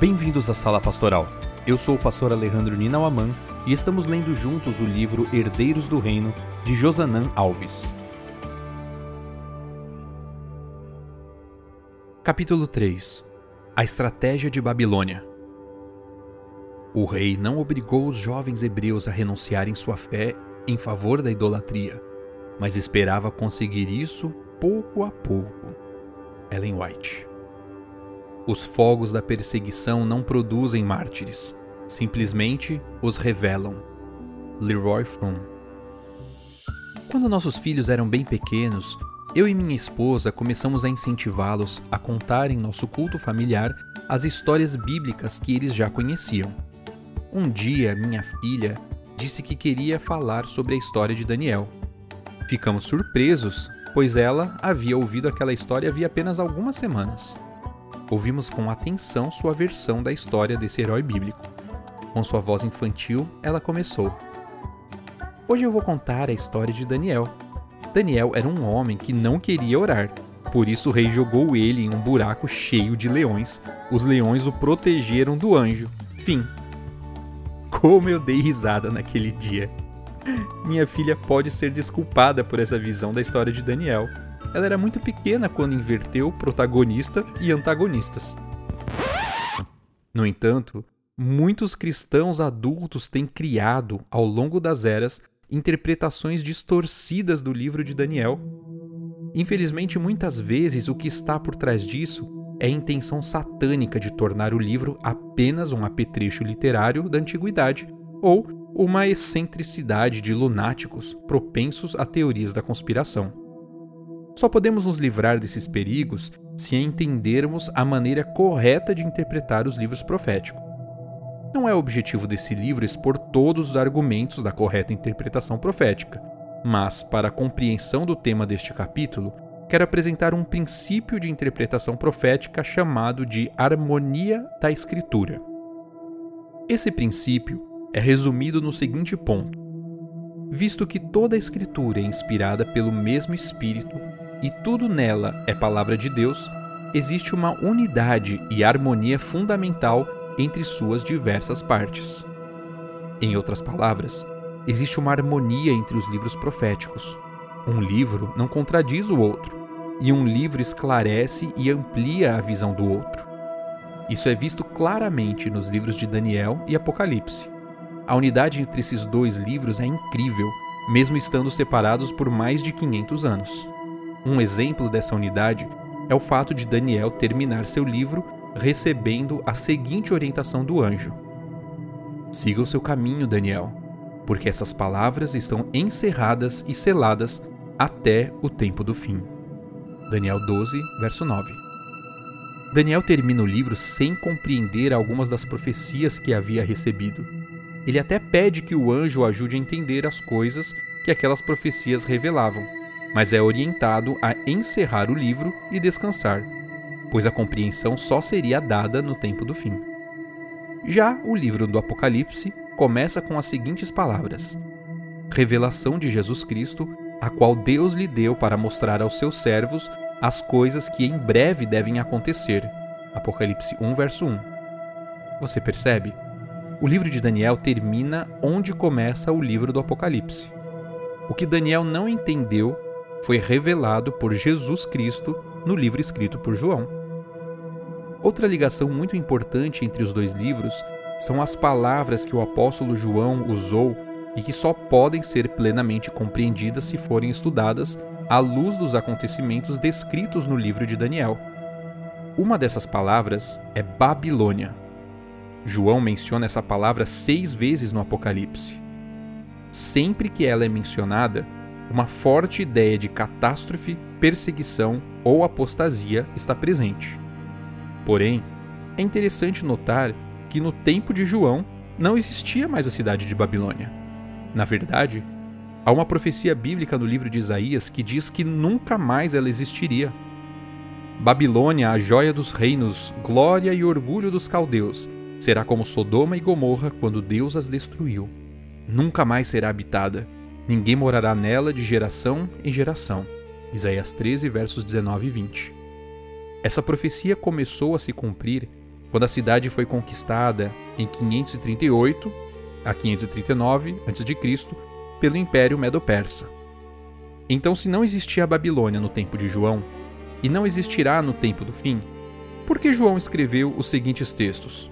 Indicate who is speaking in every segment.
Speaker 1: Bem-vindos à Sala Pastoral. Eu sou o pastor Alejandro Ninauaman e estamos lendo juntos o livro Herdeiros do Reino, de Josanã Alves. Capítulo 3 A Estratégia de Babilônia O rei não obrigou os jovens hebreus a renunciarem sua fé em favor da idolatria, mas esperava conseguir isso pouco a pouco. Ellen White os fogos da perseguição não produzem mártires, simplesmente os revelam. Leroy Fromm. Quando nossos filhos eram bem pequenos, eu e minha esposa começamos a incentivá-los a contar em nosso culto familiar as histórias bíblicas que eles já conheciam. Um dia, minha filha disse que queria falar sobre a história de Daniel. Ficamos surpresos, pois ela havia ouvido aquela história havia apenas algumas semanas ouvimos com atenção sua versão da história desse herói bíblico. Com sua voz infantil, ela começou: Hoje eu vou contar a história de Daniel. Daniel era um homem que não queria orar, por isso o rei jogou ele em um buraco cheio de leões. Os leões o protegeram do anjo. Fim. Como eu dei risada naquele dia. Minha filha pode ser desculpada por essa visão da história de Daniel ela era muito pequena quando inverteu protagonista e antagonistas. No entanto, muitos cristãos adultos têm criado, ao longo das eras, interpretações distorcidas do livro de Daniel. Infelizmente, muitas vezes o que está por trás disso é a intenção satânica de tornar o livro apenas um apetrecho literário da antiguidade ou uma excentricidade de lunáticos propensos a teorias da conspiração. Só podemos nos livrar desses perigos se entendermos a maneira correta de interpretar os livros proféticos. Não é o objetivo desse livro expor todos os argumentos da correta interpretação profética, mas, para a compreensão do tema deste capítulo, quero apresentar um princípio de interpretação profética chamado de harmonia da Escritura. Esse princípio é resumido no seguinte ponto: visto que toda a Escritura é inspirada pelo mesmo Espírito e tudo nela é palavra de Deus, existe uma unidade e harmonia fundamental entre suas diversas partes. Em outras palavras, existe uma harmonia entre os livros proféticos. Um livro não contradiz o outro, e um livro esclarece e amplia a visão do outro. Isso é visto claramente nos livros de Daniel e Apocalipse. A unidade entre esses dois livros é incrível, mesmo estando separados por mais de 500 anos. Um exemplo dessa unidade é o fato de Daniel terminar seu livro recebendo a seguinte orientação do anjo: Siga o seu caminho, Daniel, porque essas palavras estão encerradas e seladas até o tempo do fim. Daniel 12, verso 9. Daniel termina o livro sem compreender algumas das profecias que havia recebido. Ele até pede que o anjo ajude a entender as coisas que aquelas profecias revelavam mas é orientado a encerrar o livro e descansar, pois a compreensão só seria dada no tempo do fim. Já o livro do Apocalipse começa com as seguintes palavras: Revelação de Jesus Cristo, a qual Deus lhe deu para mostrar aos seus servos as coisas que em breve devem acontecer. Apocalipse 1, verso 1. Você percebe? O livro de Daniel termina onde começa o livro do Apocalipse. O que Daniel não entendeu foi revelado por Jesus Cristo no livro escrito por João. Outra ligação muito importante entre os dois livros são as palavras que o apóstolo João usou e que só podem ser plenamente compreendidas se forem estudadas à luz dos acontecimentos descritos no livro de Daniel. Uma dessas palavras é Babilônia. João menciona essa palavra seis vezes no Apocalipse. Sempre que ela é mencionada, uma forte ideia de catástrofe, perseguição ou apostasia está presente. Porém, é interessante notar que no tempo de João não existia mais a cidade de Babilônia. Na verdade, há uma profecia bíblica no livro de Isaías que diz que nunca mais ela existiria. Babilônia, a joia dos reinos, glória e orgulho dos caldeus, será como Sodoma e Gomorra quando Deus as destruiu. Nunca mais será habitada Ninguém morará nela de geração em geração. Isaías 13, versos 19 e 20. Essa profecia começou a se cumprir quando a cidade foi conquistada em 538 a 539 a.C. pelo Império Medo-Persa. Então, se não existia a Babilônia no tempo de João, e não existirá no tempo do fim, por que João escreveu os seguintes textos?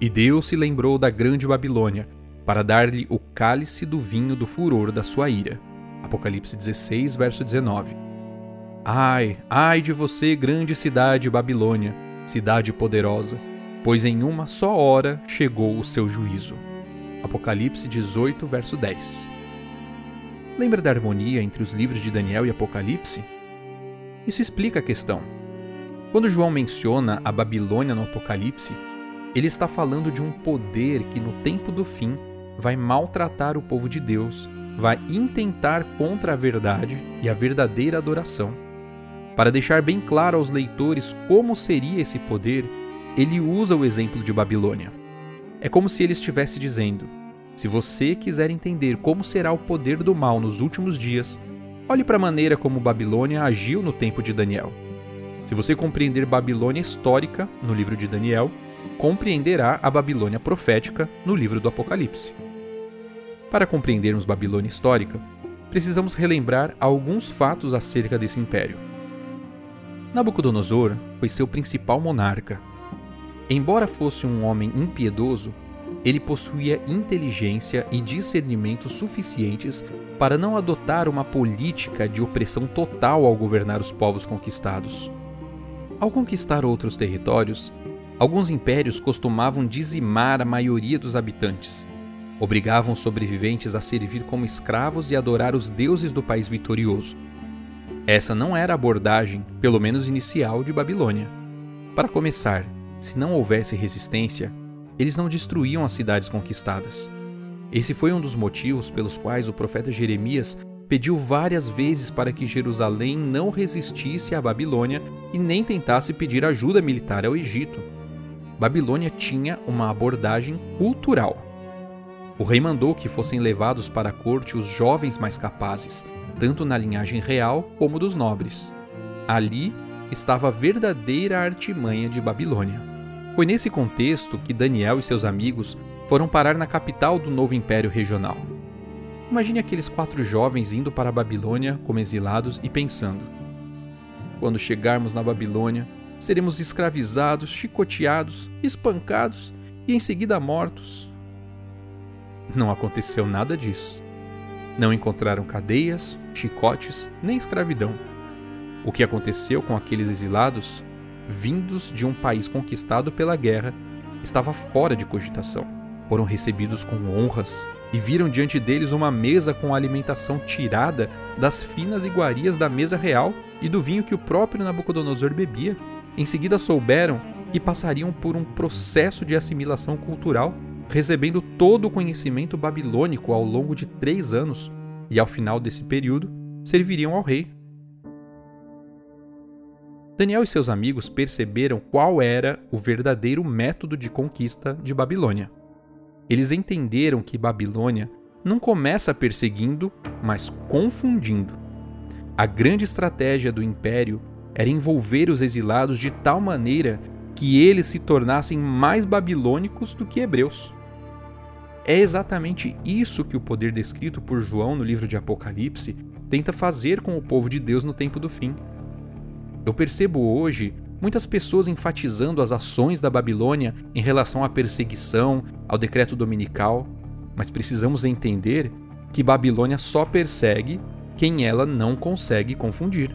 Speaker 1: E Deus se lembrou da grande Babilônia, para dar-lhe o cálice do vinho do furor da sua ira. Apocalipse 16, verso 19. Ai, ai de você, grande cidade Babilônia, cidade poderosa, pois em uma só hora chegou o seu juízo. Apocalipse 18, verso 10. Lembra da harmonia entre os livros de Daniel e Apocalipse? Isso explica a questão. Quando João menciona a Babilônia no Apocalipse, ele está falando de um poder que no tempo do fim vai maltratar o povo de Deus, vai intentar contra a verdade e a verdadeira adoração. Para deixar bem claro aos leitores como seria esse poder, ele usa o exemplo de Babilônia. É como se ele estivesse dizendo: se você quiser entender como será o poder do mal nos últimos dias, olhe para a maneira como Babilônia agiu no tempo de Daniel. Se você compreender Babilônia histórica no livro de Daniel, compreenderá a Babilônia profética no livro do Apocalipse. Para compreendermos Babilônia histórica, precisamos relembrar alguns fatos acerca desse império. Nabucodonosor foi seu principal monarca. Embora fosse um homem impiedoso, ele possuía inteligência e discernimento suficientes para não adotar uma política de opressão total ao governar os povos conquistados. Ao conquistar outros territórios, alguns impérios costumavam dizimar a maioria dos habitantes, Obrigavam sobreviventes a servir como escravos e adorar os deuses do país vitorioso. Essa não era a abordagem, pelo menos inicial, de Babilônia. Para começar, se não houvesse resistência, eles não destruíam as cidades conquistadas. Esse foi um dos motivos pelos quais o profeta Jeremias pediu várias vezes para que Jerusalém não resistisse à Babilônia e nem tentasse pedir ajuda militar ao Egito. Babilônia tinha uma abordagem cultural. O rei mandou que fossem levados para a corte os jovens mais capazes, tanto na linhagem real como dos nobres. Ali estava a verdadeira artimanha de Babilônia. Foi nesse contexto que Daniel e seus amigos foram parar na capital do novo império regional. Imagine aqueles quatro jovens indo para a Babilônia como exilados e pensando: quando chegarmos na Babilônia, seremos escravizados, chicoteados, espancados e em seguida mortos. Não aconteceu nada disso. Não encontraram cadeias, chicotes, nem escravidão. O que aconteceu com aqueles exilados, vindos de um país conquistado pela guerra, estava fora de cogitação. Foram recebidos com honras e viram diante deles uma mesa com alimentação tirada das finas iguarias da mesa real e do vinho que o próprio Nabucodonosor bebia. Em seguida souberam que passariam por um processo de assimilação cultural recebendo todo o conhecimento babilônico ao longo de três anos, e ao final desse período, serviriam ao rei. Daniel e seus amigos perceberam qual era o verdadeiro método de conquista de Babilônia. Eles entenderam que Babilônia não começa perseguindo, mas confundindo. A grande estratégia do império era envolver os exilados de tal maneira que eles se tornassem mais babilônicos do que hebreus. É exatamente isso que o poder descrito por João no livro de Apocalipse tenta fazer com o povo de Deus no tempo do fim. Eu percebo hoje muitas pessoas enfatizando as ações da Babilônia em relação à perseguição, ao decreto dominical, mas precisamos entender que Babilônia só persegue quem ela não consegue confundir.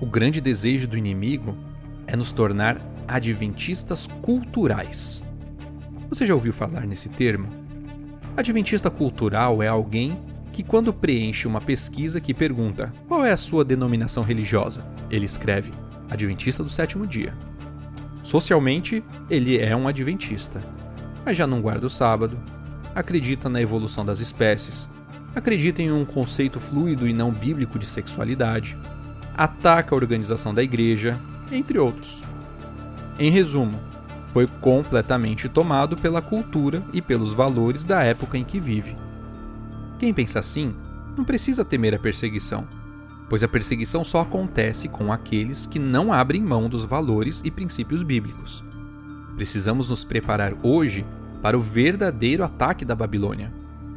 Speaker 1: O grande desejo do inimigo é nos tornar adventistas culturais. Você já ouviu falar nesse termo? Adventista cultural é alguém que, quando preenche uma pesquisa que pergunta qual é a sua denominação religiosa, ele escreve Adventista do sétimo dia. Socialmente, ele é um adventista, mas já não guarda o sábado, acredita na evolução das espécies, acredita em um conceito fluido e não bíblico de sexualidade, ataca a organização da igreja, entre outros. Em resumo, foi completamente tomado pela cultura e pelos valores da época em que vive. Quem pensa assim não precisa temer a perseguição, pois a perseguição só acontece com aqueles que não abrem mão dos valores e princípios bíblicos. Precisamos nos preparar hoje para o verdadeiro ataque da Babilônia,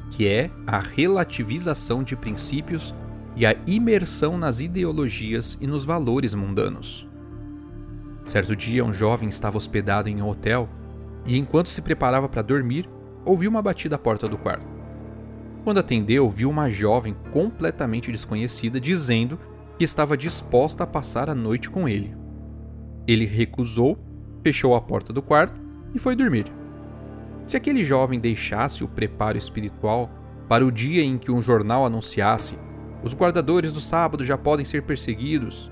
Speaker 1: que é a relativização de princípios e a imersão nas ideologias e nos valores mundanos. Certo dia, um jovem estava hospedado em um hotel e, enquanto se preparava para dormir, ouviu uma batida à porta do quarto. Quando atendeu, viu uma jovem completamente desconhecida dizendo que estava disposta a passar a noite com ele. Ele recusou, fechou a porta do quarto e foi dormir. Se aquele jovem deixasse o preparo espiritual para o dia em que um jornal anunciasse os guardadores do sábado já podem ser perseguidos,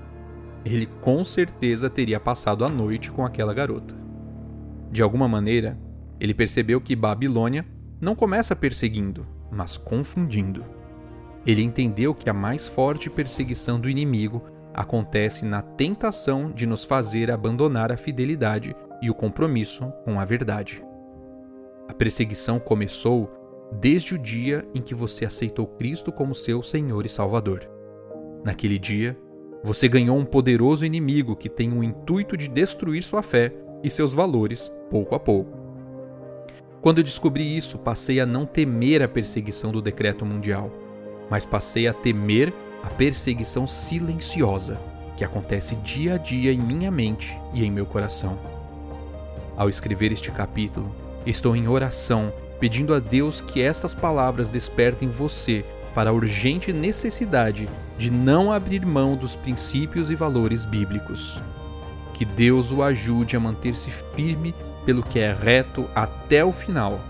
Speaker 1: ele com certeza teria passado a noite com aquela garota. De alguma maneira, ele percebeu que Babilônia não começa perseguindo, mas confundindo. Ele entendeu que a mais forte perseguição do inimigo acontece na tentação de nos fazer abandonar a fidelidade e o compromisso com a verdade. A perseguição começou desde o dia em que você aceitou Cristo como seu Senhor e Salvador. Naquele dia, você ganhou um poderoso inimigo que tem o intuito de destruir sua fé e seus valores pouco a pouco. Quando descobri isso, passei a não temer a perseguição do decreto mundial, mas passei a temer a perseguição silenciosa que acontece dia a dia em minha mente e em meu coração. Ao escrever este capítulo, estou em oração pedindo a Deus que estas palavras despertem você para a urgente necessidade de não abrir mão dos princípios e valores bíblicos. Que Deus o ajude a manter-se firme pelo que é reto até o final.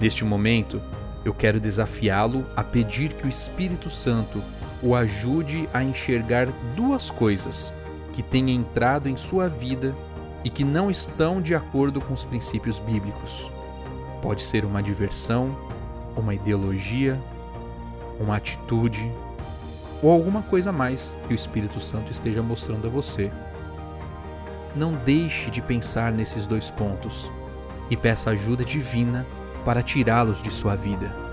Speaker 1: Neste momento, eu quero desafiá-lo a pedir que o Espírito Santo o ajude a enxergar duas coisas que têm entrado em sua vida e que não estão de acordo com os princípios bíblicos. Pode ser uma diversão, uma ideologia, uma atitude ou alguma coisa mais que o Espírito Santo esteja mostrando a você. Não deixe de pensar nesses dois pontos e peça ajuda divina para tirá-los de sua vida.